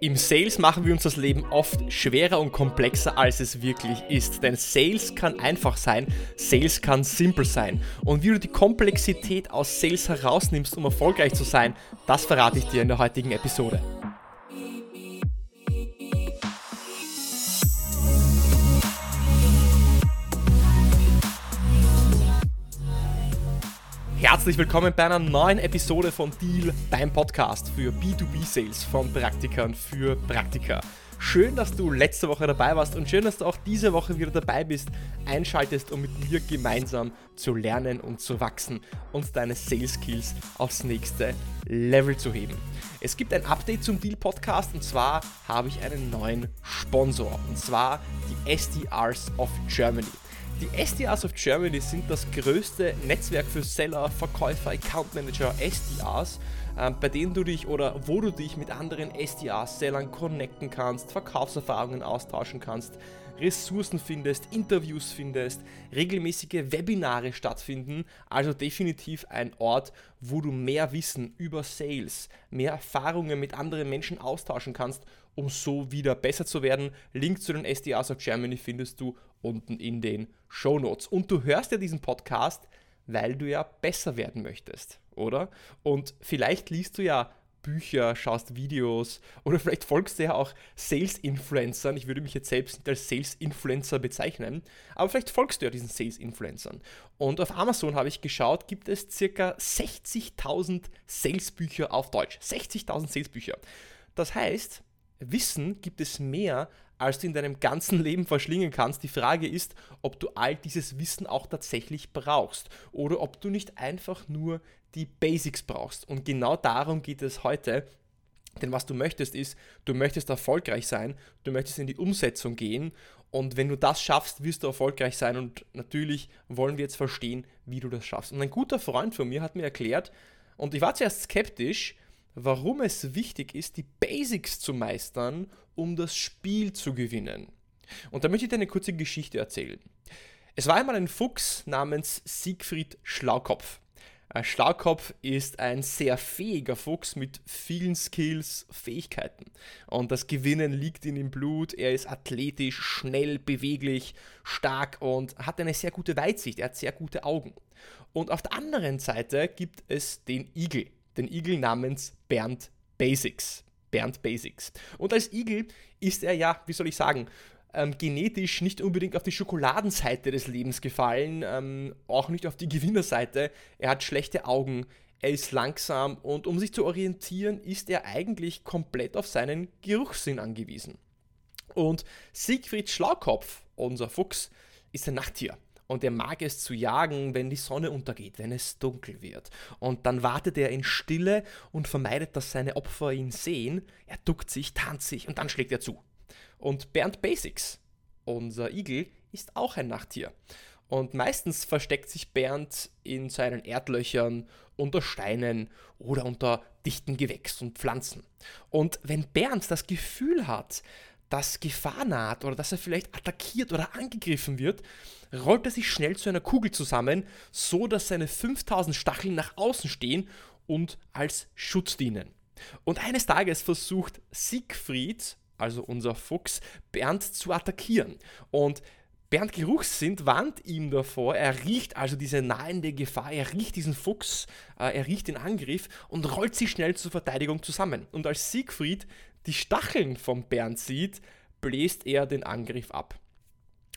Im Sales machen wir uns das Leben oft schwerer und komplexer, als es wirklich ist. Denn Sales kann einfach sein, Sales kann simpel sein. Und wie du die Komplexität aus Sales herausnimmst, um erfolgreich zu sein, das verrate ich dir in der heutigen Episode. Herzlich willkommen bei einer neuen Episode von Deal, beim Podcast für B2B-Sales von Praktikern für Praktika. Schön, dass du letzte Woche dabei warst und schön, dass du auch diese Woche wieder dabei bist, einschaltest, um mit mir gemeinsam zu lernen und zu wachsen und deine Sales Skills aufs nächste Level zu heben. Es gibt ein Update zum Deal Podcast und zwar habe ich einen neuen Sponsor und zwar die SDRs of Germany. Die SDRs of Germany sind das größte Netzwerk für Seller, Verkäufer, Account Manager, SDRs, äh, bei denen du dich oder wo du dich mit anderen SDRs, Sellern connecten kannst, Verkaufserfahrungen austauschen kannst, Ressourcen findest, Interviews findest, regelmäßige Webinare stattfinden. Also definitiv ein Ort, wo du mehr Wissen über Sales, mehr Erfahrungen mit anderen Menschen austauschen kannst, um so wieder besser zu werden. Link zu den SDRs of Germany findest du unten in den Show Notes. Und du hörst ja diesen Podcast, weil du ja besser werden möchtest, oder? Und vielleicht liest du ja Bücher, schaust Videos oder vielleicht folgst du ja auch Sales-Influencern. Ich würde mich jetzt selbst nicht als Sales-Influencer bezeichnen, aber vielleicht folgst du ja diesen Sales-Influencern. Und auf Amazon habe ich geschaut, gibt es circa 60.000 Sales-Bücher auf Deutsch. 60.000 Sales-Bücher. Das heißt, Wissen gibt es mehr, als du in deinem ganzen Leben verschlingen kannst. Die Frage ist, ob du all dieses Wissen auch tatsächlich brauchst oder ob du nicht einfach nur die Basics brauchst. Und genau darum geht es heute. Denn was du möchtest ist, du möchtest erfolgreich sein, du möchtest in die Umsetzung gehen und wenn du das schaffst, wirst du erfolgreich sein und natürlich wollen wir jetzt verstehen, wie du das schaffst. Und ein guter Freund von mir hat mir erklärt, und ich war zuerst skeptisch, warum es wichtig ist, die Basics zu meistern, um das Spiel zu gewinnen. Und da möchte ich dir eine kurze Geschichte erzählen. Es war einmal ein Fuchs namens Siegfried Schlaukopf. Ein Schlaukopf ist ein sehr fähiger Fuchs mit vielen Skills, Fähigkeiten. Und das Gewinnen liegt in ihm Blut. Er ist athletisch, schnell, beweglich, stark und hat eine sehr gute Weitsicht. Er hat sehr gute Augen. Und auf der anderen Seite gibt es den Igel den Igel namens Bernd Basics. Bernd Basics. Und als Igel ist er ja, wie soll ich sagen, ähm, genetisch nicht unbedingt auf die Schokoladenseite des Lebens gefallen, ähm, auch nicht auf die Gewinnerseite. Er hat schlechte Augen, er ist langsam und um sich zu orientieren, ist er eigentlich komplett auf seinen Geruchssinn angewiesen. Und Siegfried Schlaukopf, unser Fuchs, ist ein Nachttier und er mag es zu jagen, wenn die Sonne untergeht, wenn es dunkel wird. Und dann wartet er in Stille und vermeidet, dass seine Opfer ihn sehen. Er duckt sich, tanzt sich und dann schlägt er zu. Und Bernd Basics, unser Igel, ist auch ein Nachttier. Und meistens versteckt sich Bernd in seinen Erdlöchern, unter Steinen oder unter dichten Gewächs und Pflanzen. Und wenn Bernd das Gefühl hat, dass Gefahr naht oder dass er vielleicht attackiert oder angegriffen wird, rollt er sich schnell zu einer Kugel zusammen, so dass seine 5000 Stacheln nach außen stehen und als Schutz dienen. Und eines Tages versucht Siegfried, also unser Fuchs, Bernd zu attackieren. Und Bernd Geruchssinn warnt ihm davor, er riecht also diese nahende Gefahr, er riecht diesen Fuchs, äh, er riecht den Angriff und rollt sich schnell zur Verteidigung zusammen. Und als Siegfried die Stacheln vom Bernd sieht, bläst er den Angriff ab.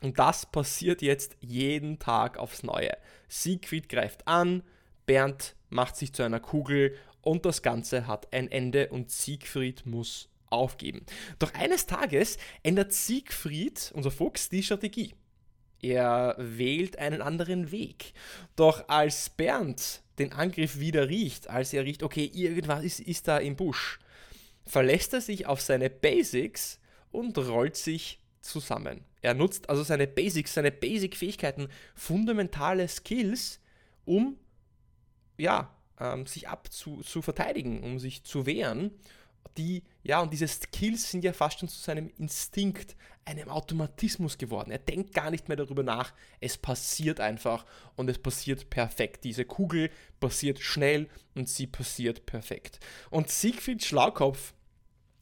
Und das passiert jetzt jeden Tag aufs Neue. Siegfried greift an, Bernd macht sich zu einer Kugel und das Ganze hat ein Ende und Siegfried muss aufgeben. Doch eines Tages ändert Siegfried, unser Fuchs, die Strategie. Er wählt einen anderen Weg. Doch als Bernd den Angriff wieder riecht, als er riecht, okay, irgendwas ist, ist da im Busch, verlässt er sich auf seine Basics und rollt sich zusammen. Er nutzt also seine Basics, seine Basic-Fähigkeiten, fundamentale Skills, um ja, ähm, sich abzu zu verteidigen, um sich zu wehren. Die, ja, und diese Skills sind ja fast schon zu seinem Instinkt, einem Automatismus geworden. Er denkt gar nicht mehr darüber nach. Es passiert einfach und es passiert perfekt. Diese Kugel passiert schnell und sie passiert perfekt. Und Siegfried Schlaukopf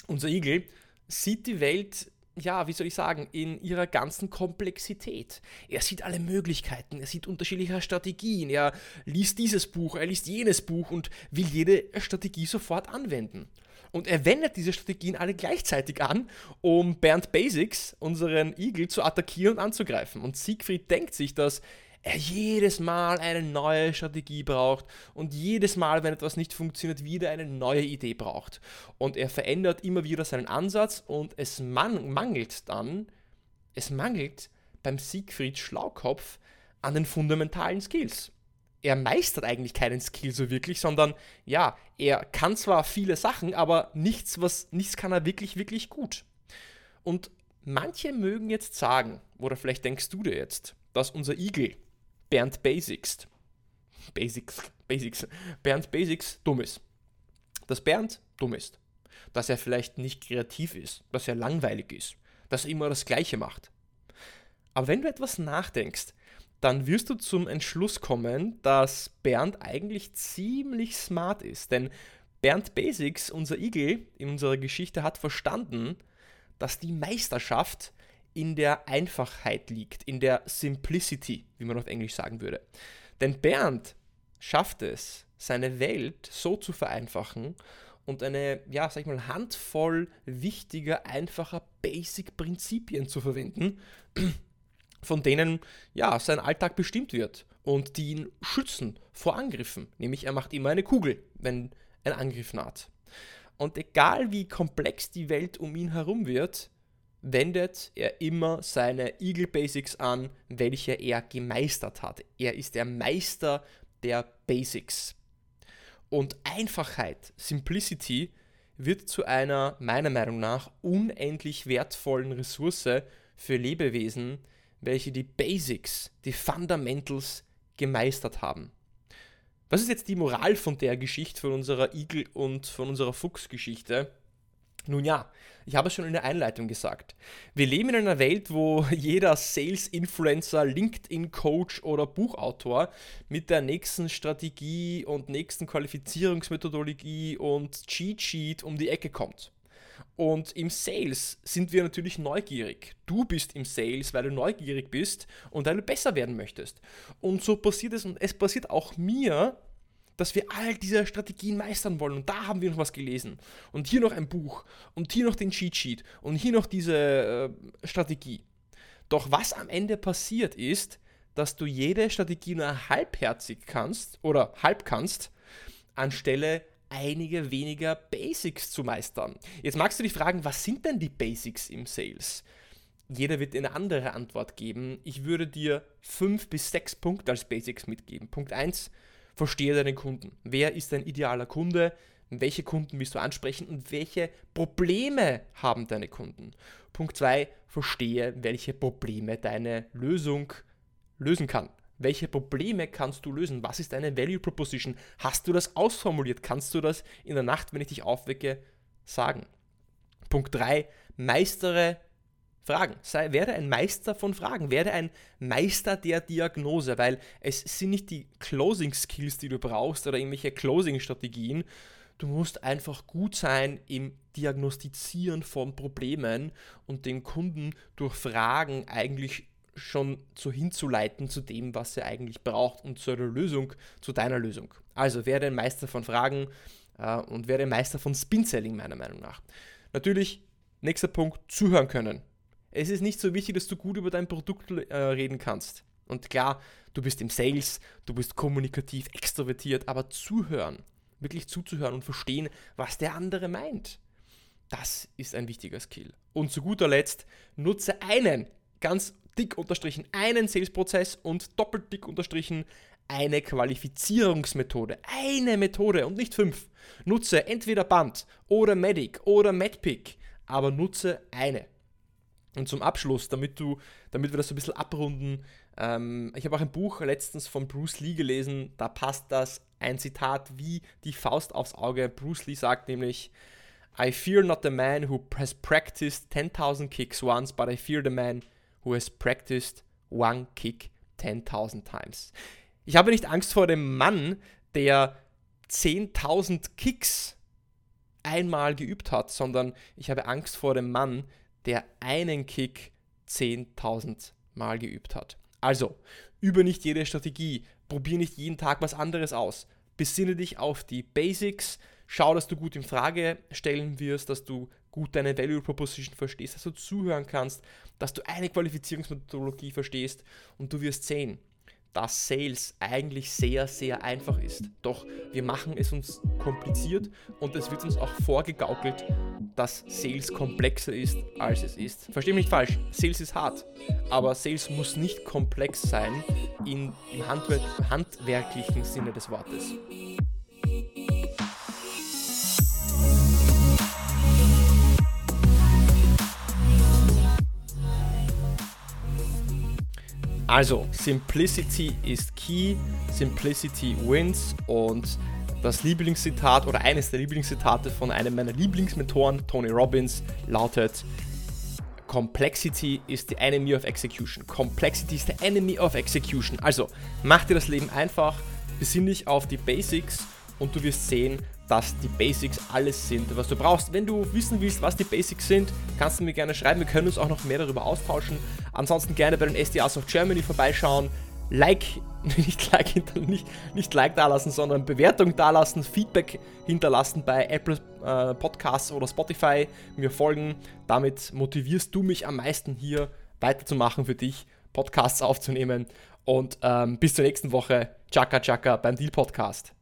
unser Igel sieht die Welt ja, wie soll ich sagen, in ihrer ganzen Komplexität. Er sieht alle Möglichkeiten, er sieht unterschiedliche Strategien, er liest dieses Buch, er liest jenes Buch und will jede Strategie sofort anwenden. Und er wendet diese Strategien alle gleichzeitig an, um Bernd Basics, unseren Igel, zu attackieren und anzugreifen. Und Siegfried denkt sich, dass er jedes Mal eine neue Strategie braucht und jedes Mal, wenn etwas nicht funktioniert, wieder eine neue Idee braucht. Und er verändert immer wieder seinen Ansatz und es man mangelt dann, es mangelt beim Siegfried Schlaukopf an den fundamentalen Skills. Er meistert eigentlich keinen Skill so wirklich, sondern ja, er kann zwar viele Sachen, aber nichts, was, nichts kann er wirklich, wirklich gut. Und manche mögen jetzt sagen, oder vielleicht denkst du dir jetzt, dass unser Igel Bernd Basics, Basics, Basics, Bernd Basics dumm ist. Dass Bernd dumm ist. Dass er vielleicht nicht kreativ ist, dass er langweilig ist, dass er immer das Gleiche macht. Aber wenn du etwas nachdenkst, dann wirst du zum Entschluss kommen, dass Bernd eigentlich ziemlich smart ist. Denn Bernd Basics, unser Igel in unserer Geschichte, hat verstanden, dass die Meisterschaft in der Einfachheit liegt, in der Simplicity, wie man auf Englisch sagen würde. Denn Bernd schafft es, seine Welt so zu vereinfachen und eine, ja, sag ich mal, Handvoll wichtiger, einfacher Basic-Prinzipien zu verwenden, von denen, ja, sein Alltag bestimmt wird und die ihn schützen vor Angriffen. Nämlich er macht immer eine Kugel, wenn ein Angriff naht. Und egal wie komplex die Welt um ihn herum wird, wendet er immer seine Eagle Basics an, welche er gemeistert hat. Er ist der Meister der Basics. Und Einfachheit, Simplicity, wird zu einer, meiner Meinung nach, unendlich wertvollen Ressource für Lebewesen, welche die Basics, die Fundamentals gemeistert haben. Was ist jetzt die Moral von der Geschichte, von unserer Igel- und von unserer Fuchsgeschichte? Nun ja, ich habe es schon in der Einleitung gesagt. Wir leben in einer Welt, wo jeder Sales-Influencer, LinkedIn-Coach oder Buchautor mit der nächsten Strategie und nächsten Qualifizierungsmethodologie und Cheat-Sheet um die Ecke kommt. Und im Sales sind wir natürlich neugierig. Du bist im Sales, weil du neugierig bist und weil du besser werden möchtest. Und so passiert es und es passiert auch mir, dass wir all diese Strategien meistern wollen. Und da haben wir noch was gelesen. Und hier noch ein Buch. Und hier noch den Cheat Sheet. Und hier noch diese äh, Strategie. Doch was am Ende passiert ist, dass du jede Strategie nur halbherzig kannst oder halb kannst, anstelle einige weniger Basics zu meistern. Jetzt magst du dich fragen, was sind denn die Basics im Sales? Jeder wird eine andere Antwort geben. Ich würde dir fünf bis sechs Punkte als Basics mitgeben. Punkt 1, verstehe deinen Kunden. Wer ist dein idealer Kunde? Welche Kunden willst du ansprechen und welche Probleme haben deine Kunden? Punkt 2, verstehe, welche Probleme deine Lösung lösen kann. Welche Probleme kannst du lösen? Was ist deine Value Proposition? Hast du das ausformuliert? Kannst du das in der Nacht, wenn ich dich aufwecke, sagen? Punkt 3, meistere Fragen. Sei, werde ein Meister von Fragen. Werde ein Meister der Diagnose, weil es sind nicht die Closing Skills, die du brauchst oder irgendwelche Closing Strategien. Du musst einfach gut sein im Diagnostizieren von Problemen und den Kunden durch Fragen eigentlich schon so hinzuleiten zu dem, was er eigentlich braucht und zu einer Lösung, zu deiner Lösung. Also werde ein Meister von Fragen äh, und werde ein Meister von Spin-Selling meiner Meinung nach. Natürlich, nächster Punkt, zuhören können. Es ist nicht so wichtig, dass du gut über dein Produkt äh, reden kannst. Und klar, du bist im Sales, du bist kommunikativ, extrovertiert, aber zuhören, wirklich zuzuhören und verstehen, was der andere meint, das ist ein wichtiger Skill. Und zu guter Letzt, nutze einen, ganz dick unterstrichen, einen Sales-Prozess und doppelt dick unterstrichen eine Qualifizierungsmethode. Eine Methode und nicht fünf. Nutze entweder Band oder Medic oder MedPick, aber nutze eine. Und zum Abschluss, damit du, damit wir das so ein bisschen abrunden, ähm, ich habe auch ein Buch letztens von Bruce Lee gelesen, da passt das ein Zitat wie die Faust aufs Auge. Bruce Lee sagt nämlich, I fear not the man who has practiced 10.000 kicks once, but I fear the man who has practiced one kick 10.000 times. Ich habe nicht Angst vor dem Mann, der 10.000 Kicks einmal geübt hat, sondern ich habe Angst vor dem Mann, der einen Kick 10.000 Mal geübt hat. Also, übe nicht jede Strategie, probier nicht jeden Tag was anderes aus. Besinne dich auf die Basics, schau, dass du gut in Frage stellen wirst, dass du gut deine Value Proposition verstehst, dass du zuhören kannst, dass du eine Qualifizierungsmethodologie verstehst und du wirst sehen, dass Sales eigentlich sehr, sehr einfach ist. Doch wir machen es uns kompliziert und es wird uns auch vorgegaukelt, dass Sales komplexer ist, als es ist. Versteh mich nicht falsch, Sales ist hart, aber Sales muss nicht komplex sein in, im handwer handwerklichen Sinne des Wortes. Also, Simplicity ist key, Simplicity wins und das Lieblingszitat oder eines der Lieblingszitate von einem meiner Lieblingsmentoren, Tony Robbins, lautet: Complexity is the enemy of execution. Complexity is the enemy of execution. Also, mach dir das Leben einfach, besinn dich auf die Basics und du wirst sehen, dass die Basics alles sind, was du brauchst. Wenn du wissen willst, was die Basics sind, kannst du mir gerne schreiben. Wir können uns auch noch mehr darüber austauschen. Ansonsten gerne bei den SDAs of Germany vorbeischauen. Like, nicht Like, nicht, nicht Like dalassen, sondern Bewertung dalassen, Feedback hinterlassen bei Apple äh, Podcasts oder Spotify, mir folgen. Damit motivierst du mich am meisten hier weiterzumachen für dich, Podcasts aufzunehmen. Und ähm, bis zur nächsten Woche. Chaka Chaka beim Deal Podcast.